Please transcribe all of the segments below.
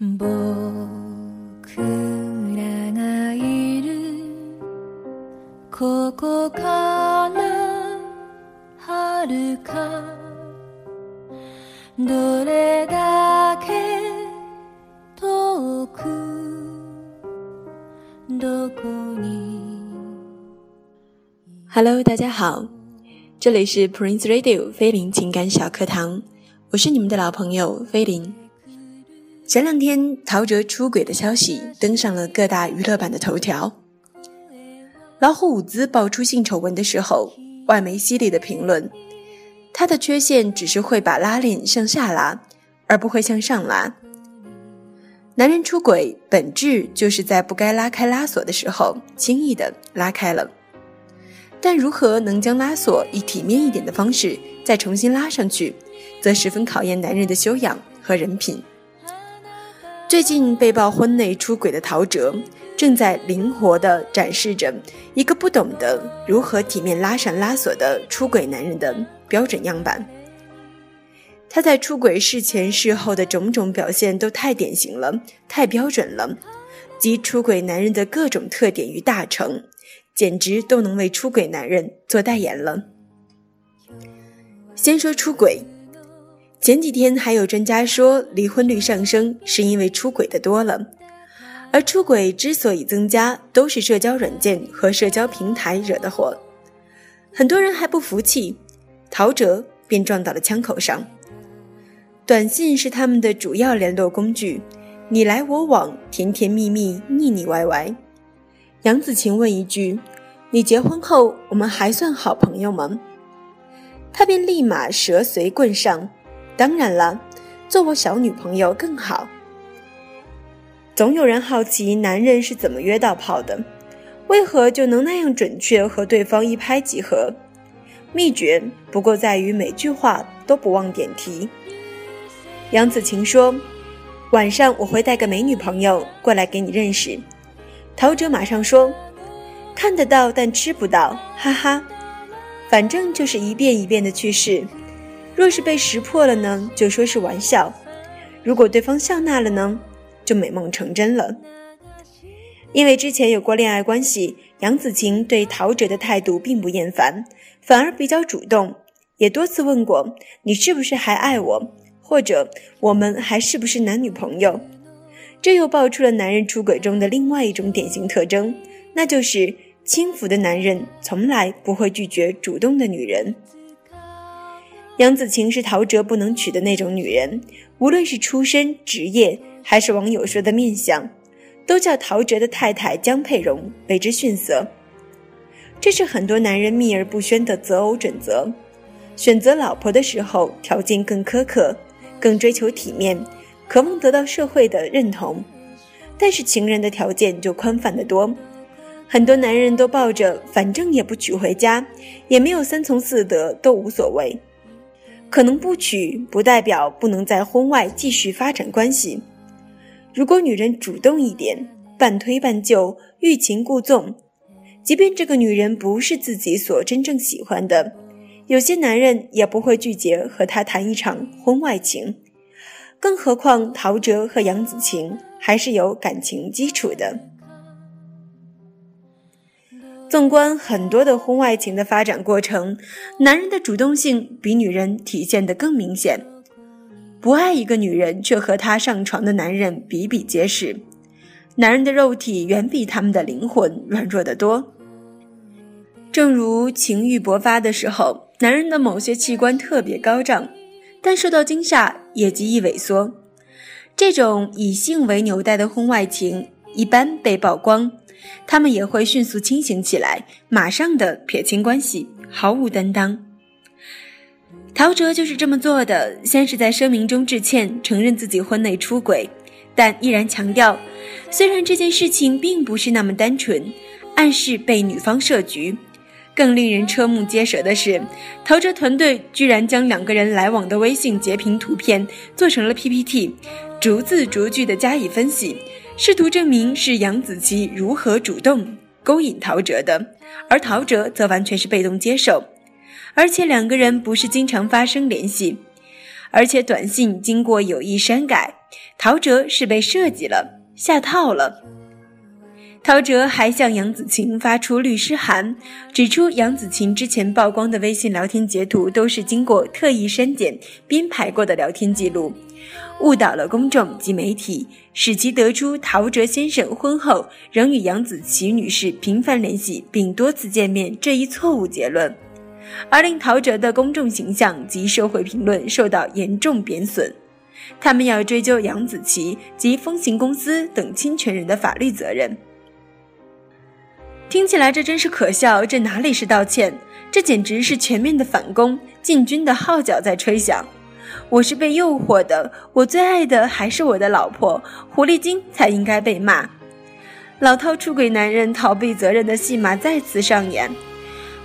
Hello，大家好，这里是 Prince Radio 菲林情感小课堂，我是你们的老朋友菲林。前两天陶喆出轨的消息登上了各大娱乐版的头条。老虎伍兹爆出性丑闻的时候，外媒犀利的评论：他的缺陷只是会把拉链向下拉，而不会向上拉。男人出轨本质就是在不该拉开拉锁的时候轻易的拉开了。但如何能将拉锁以体面一点的方式再重新拉上去，则十分考验男人的修养和人品。最近被曝婚内出轨的陶喆，正在灵活地展示着一个不懂得如何体面拉上拉锁的出轨男人的标准样板。他在出轨事前事后的种种表现都太典型了，太标准了，集出轨男人的各种特点与大成。简直都能为出轨男人做代言了。先说出轨，前几天还有专家说离婚率上升是因为出轨的多了，而出轨之所以增加，都是社交软件和社交平台惹的祸。很多人还不服气，陶喆便撞到了枪口上。短信是他们的主要联络工具，你来我往，甜甜蜜蜜，腻腻歪歪。杨紫晴问一句：“你结婚后，我们还算好朋友吗？”他便立马蛇随棍上：“当然了，做我小女朋友更好。”总有人好奇男人是怎么约到炮的，为何就能那样准确和对方一拍即合？秘诀不过在于每句话都不忘点题。杨子晴说：“晚上我会带个美女朋友过来给你认识。”陶喆马上说：“看得到，但吃不到，哈哈。反正就是一遍一遍的去试。若是被识破了呢，就说是玩笑；如果对方笑纳了呢，就美梦成真了。因为之前有过恋爱关系，杨子晴对陶喆的态度并不厌烦，反而比较主动，也多次问过你是不是还爱我，或者我们还是不是男女朋友。”这又爆出了男人出轨中的另外一种典型特征，那就是轻浮的男人从来不会拒绝主动的女人。杨紫晴是陶喆不能娶的那种女人，无论是出身、职业，还是网友说的面相，都叫陶喆的太太江佩蓉为之逊色。这是很多男人秘而不宣的择偶准则：选择老婆的时候，条件更苛刻，更追求体面。渴望得到社会的认同，但是情人的条件就宽泛得多。很多男人都抱着反正也不娶回家，也没有三从四德，都无所谓。可能不娶不代表不能在婚外继续发展关系。如果女人主动一点，半推半就，欲擒故纵，即便这个女人不是自己所真正喜欢的，有些男人也不会拒绝和她谈一场婚外情。更何况，陶喆和杨子晴还是有感情基础的。纵观很多的婚外情的发展过程，男人的主动性比女人体现得更明显。不爱一个女人却和她上床的男人比比皆是。男人的肉体远比他们的灵魂软弱得多。正如情欲勃发的时候，男人的某些器官特别高涨。但受到惊吓也极易萎缩。这种以性为纽带的婚外情一般被曝光，他们也会迅速清醒起来，马上的撇清关系，毫无担当。陶喆就是这么做的，先是在声明中致歉，承认自己婚内出轨，但依然强调，虽然这件事情并不是那么单纯，暗示被女方设局。更令人瞠目结舌的是，陶喆团队居然将两个人来往的微信截屏图片做成了 PPT，逐字逐句的加以分析，试图证明是杨子琪如何主动勾引陶喆的，而陶喆则完全是被动接受，而且两个人不是经常发生联系，而且短信经过有意删改，陶喆是被设计了，下套了。陶喆还向杨子晴发出律师函，指出杨子晴之前曝光的微信聊天截图都是经过特意删减编排过的聊天记录，误导了公众及媒体，使其得出陶喆先生婚后仍与杨子晴女士频繁联系并多次见面这一错误结论，而令陶喆的公众形象及社会评论受到严重贬损。他们要追究杨子琪及风行公司等侵权人的法律责任。听起来这真是可笑，这哪里是道歉，这简直是全面的反攻，进军的号角在吹响。我是被诱惑的，我最爱的还是我的老婆，狐狸精才应该被骂。老套出轨男人逃避责任的戏码再次上演，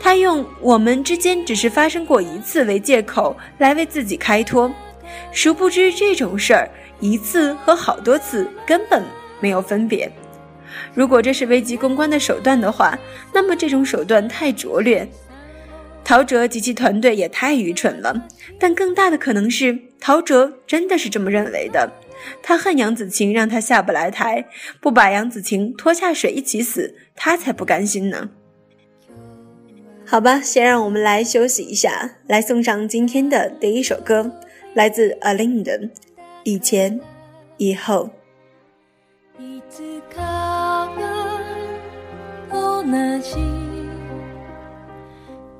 他用我们之间只是发生过一次为借口来为自己开脱，殊不知这种事儿一次和好多次根本没有分别。如果这是危机公关的手段的话，那么这种手段太拙劣，陶喆及其团队也太愚蠢了。但更大的可能是，陶喆真的是这么认为的。他恨杨子晴，让他下不来台，不把杨子晴拖下水一起死，他才不甘心呢。好吧，先让我们来休息一下，来送上今天的第一首歌，来自 Aline 的《以前，以后》。同じ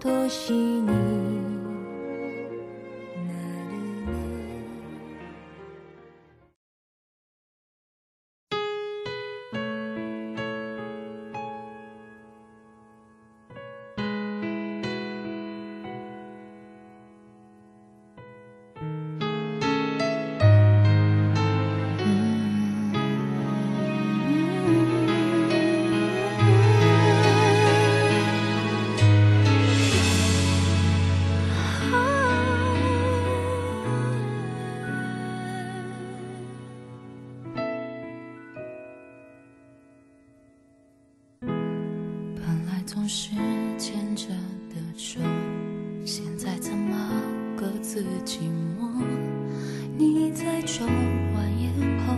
年に自寂寞。你在抽完烟后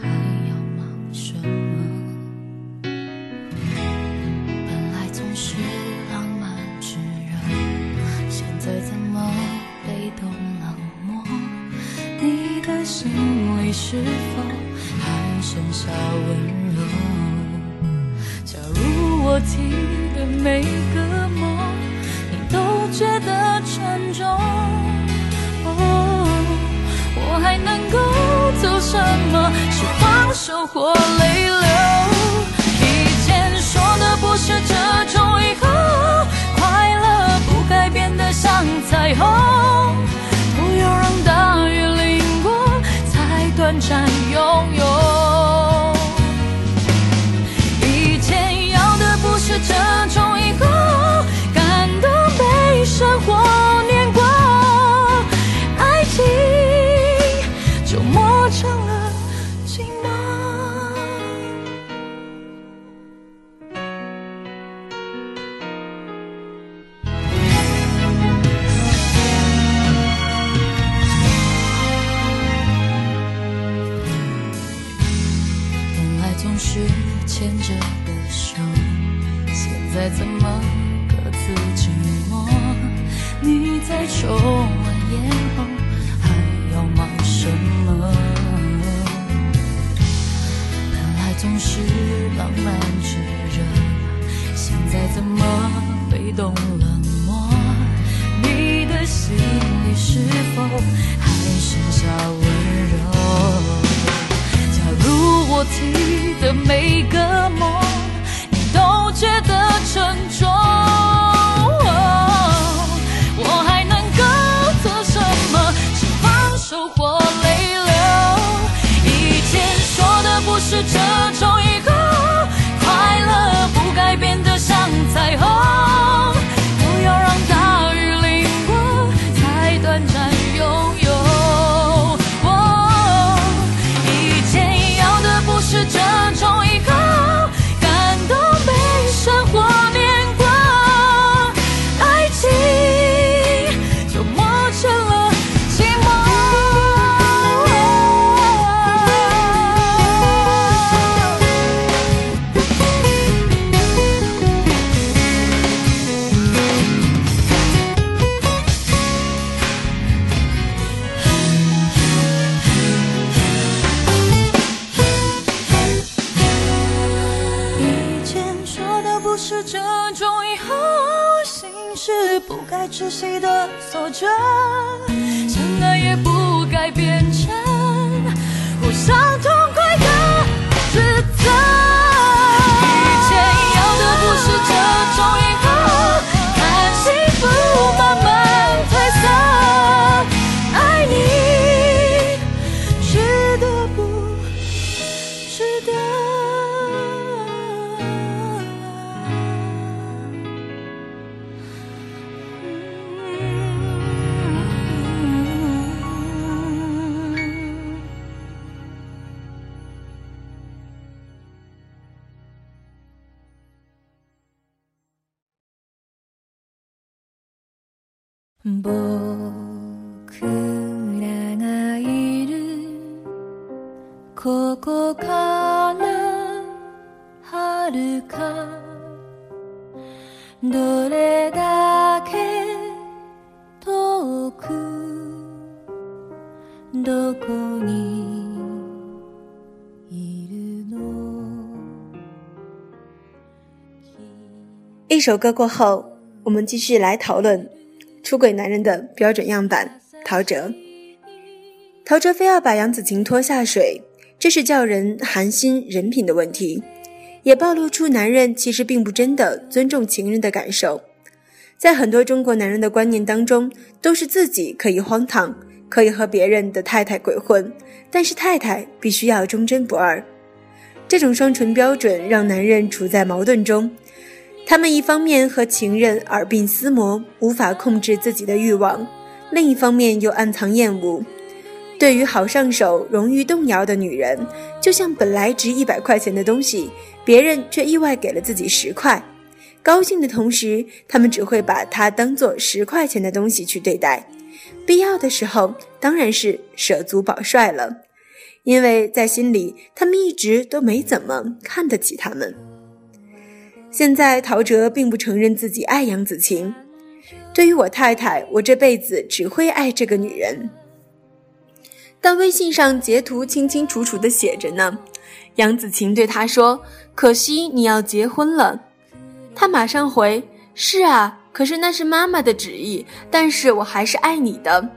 还要忙什么？本来总是浪漫炙热，现在怎么被动冷漠？你的行为是否还剩下温柔？假如我提的每个。是放手或泪流，以前说的不是这种以后，快乐不该变得像彩虹，不要让大雨淋过，才短暂总是牵着的手，现在怎么各自寂寞？你在抽完烟后还要忙什么？本来总是浪漫炽热，现在怎么被动冷漠？你的心里是否还剩下我？我提的每个梦你都觉得沉重。我还能够做什么？是放手或是谁的锁着，相爱也不该变成互相一首歌过后，我们继续来讨论出轨男人的标准样板——陶喆。陶喆非要把杨紫晴拖下水，这是叫人寒心人品的问题，也暴露出男人其实并不真的尊重情人的感受。在很多中国男人的观念当中，都是自己可以荒唐，可以和别人的太太鬼混，但是太太必须要忠贞不二。这种双重标准让男人处在矛盾中。他们一方面和情人耳鬓厮磨，无法控制自己的欲望；另一方面又暗藏厌恶。对于好上手、容易动摇的女人，就像本来值一百块钱的东西，别人却意外给了自己十块，高兴的同时，他们只会把它当做十块钱的东西去对待。必要的时候，当然是舍足保帅了，因为在心里，他们一直都没怎么看得起他们。现在陶喆并不承认自己爱杨子晴。对于我太太，我这辈子只会爱这个女人。但微信上截图清清楚楚的写着呢。杨子晴对他说：“可惜你要结婚了。”他马上回：“是啊，可是那是妈妈的旨意，但是我还是爱你的。”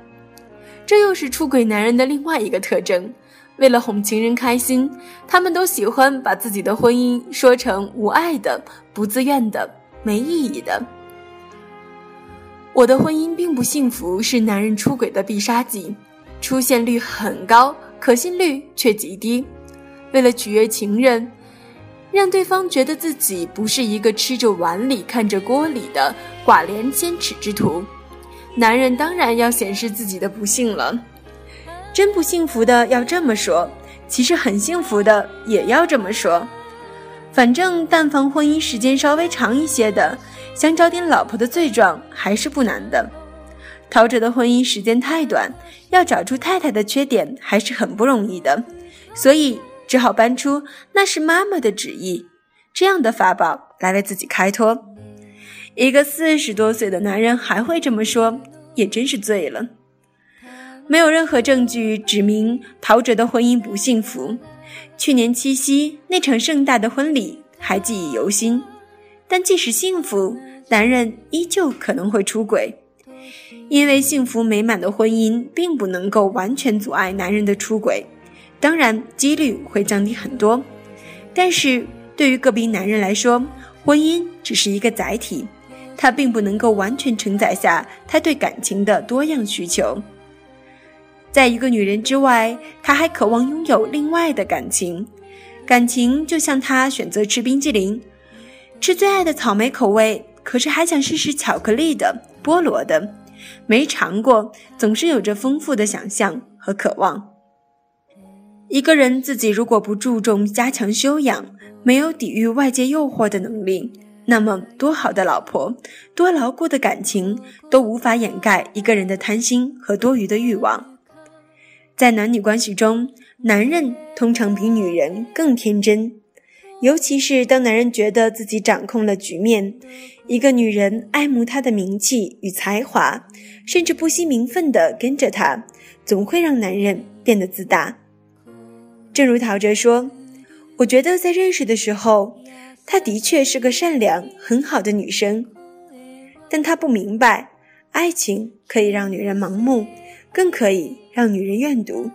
这又是出轨男人的另外一个特征。为了哄情人开心，他们都喜欢把自己的婚姻说成无爱的、不自愿的、没意义的。我的婚姻并不幸福，是男人出轨的必杀技，出现率很高，可信率却极低。为了取悦情人，让对方觉得自己不是一个吃着碗里看着锅里的寡廉鲜耻之徒，男人当然要显示自己的不幸了。真不幸福的要这么说，其实很幸福的也要这么说。反正但凡婚姻时间稍微长一些的，想找点老婆的罪状还是不难的。陶喆的婚姻时间太短，要找出太太的缺点还是很不容易的，所以只好搬出那是妈妈的旨意这样的法宝来为自己开脱。一个四十多岁的男人还会这么说，也真是醉了。没有任何证据指明陶喆的婚姻不幸福。去年七夕那场盛大的婚礼还记忆犹新，但即使幸福，男人依旧可能会出轨，因为幸福美满的婚姻并不能够完全阻碍男人的出轨，当然几率会降低很多。但是对于个别男人来说，婚姻只是一个载体，它并不能够完全承载下他对感情的多样需求。在一个女人之外，他还渴望拥有另外的感情。感情就像他选择吃冰激凌，吃最爱的草莓口味，可是还想试试巧克力的、菠萝的。没尝过，总是有着丰富的想象和渴望。一个人自己如果不注重加强修养，没有抵御外界诱惑的能力，那么多好的老婆，多牢固的感情，都无法掩盖一个人的贪心和多余的欲望。在男女关系中，男人通常比女人更天真，尤其是当男人觉得自己掌控了局面，一个女人爱慕他的名气与才华，甚至不惜名分的跟着他，总会让男人变得自大。正如陶喆说：“我觉得在认识的时候，她的确是个善良很好的女生，但她不明白，爱情可以让女人盲目，更可以让女人怨毒。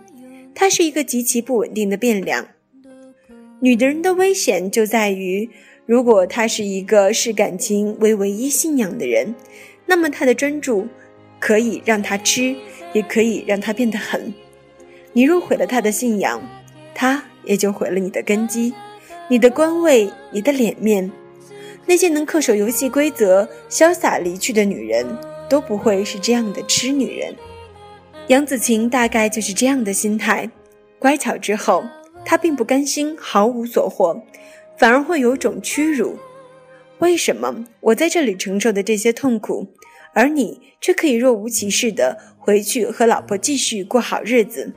她是一个极其不稳定的变量。女的人的危险就在于，如果她是一个视感情为唯一信仰的人，那么她的专注可以让她吃，也可以让她变得狠。你若毁了她的信仰，他也就毁了你的根基。你的官位，你的脸面，那些能恪守游戏规则、潇洒离去的女人，都不会是这样的痴女人。杨子晴大概就是这样的心态，乖巧之后，她并不甘心毫无所获，反而会有种屈辱。为什么我在这里承受的这些痛苦，而你却可以若无其事的回去和老婆继续过好日子？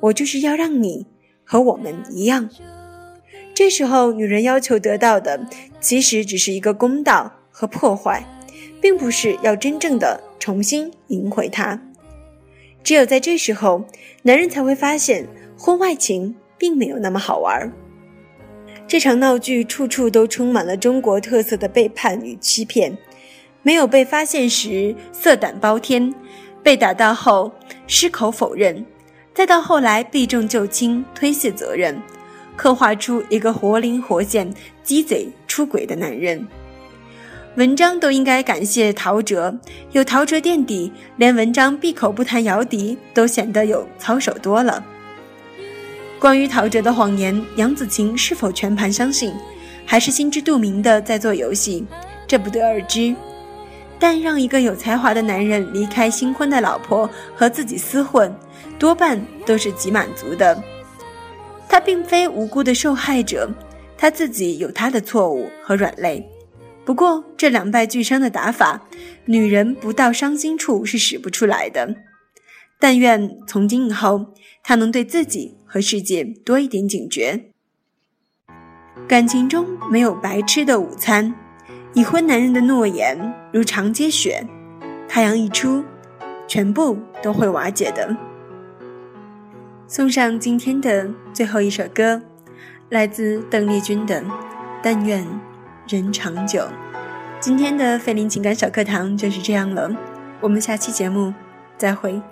我就是要让你和我们一样。这时候，女人要求得到的，其实只是一个公道和破坏，并不是要真正的重新赢回他。只有在这时候，男人才会发现婚外情并没有那么好玩。这场闹剧处处都充满了中国特色的背叛与欺骗，没有被发现时色胆包天，被打到后矢口否认，再到后来避重就轻推卸责任。刻画出一个活灵活现、鸡贼出轨的男人。文章都应该感谢陶喆，有陶喆垫底，连文章闭口不谈姚笛都显得有操守多了。关于陶喆的谎言，杨子晴是否全盘相信，还是心知肚明的在做游戏，这不得而知。但让一个有才华的男人离开新婚的老婆和自己厮混，多半都是极满足的。他并非无辜的受害者，他自己有他的错误和软肋。不过这两败俱伤的打法，女人不到伤心处是使不出来的。但愿从今以后，他能对自己和世界多一点警觉。感情中没有白吃的午餐，已婚男人的诺言如长街雪，太阳一出，全部都会瓦解的。送上今天的最后一首歌，来自邓丽君的《但愿人长久》。今天的费林情感小课堂就是这样了，我们下期节目再会。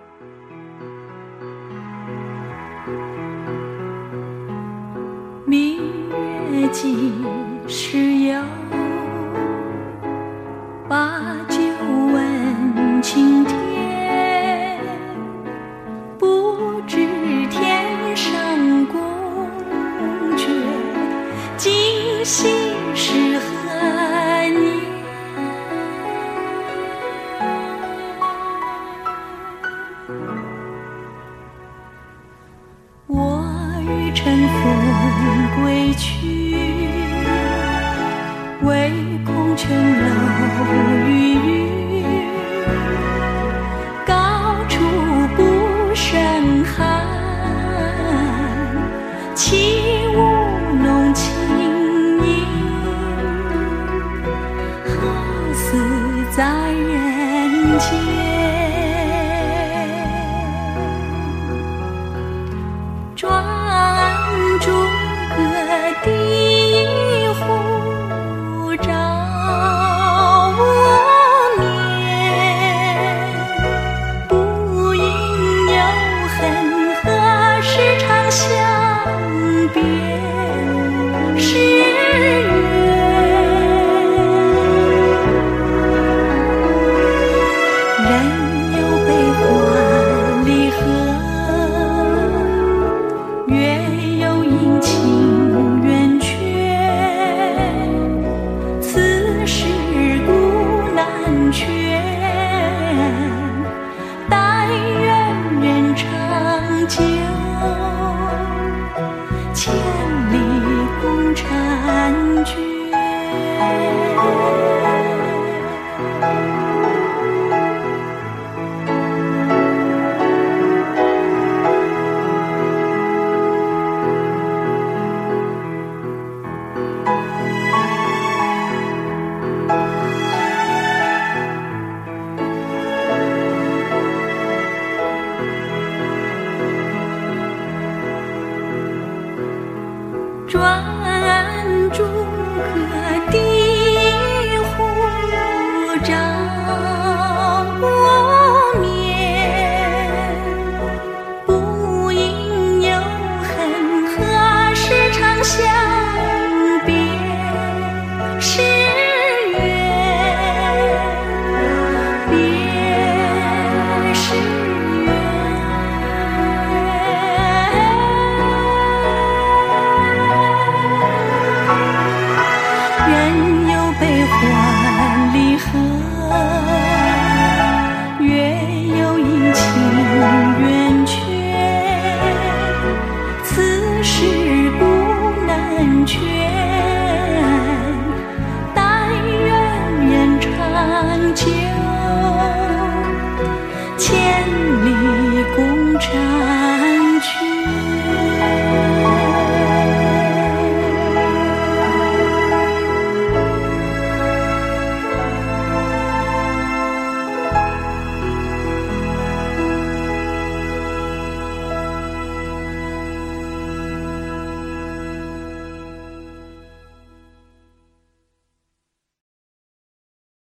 明月几时有？把酒问青 sim 转朱阁。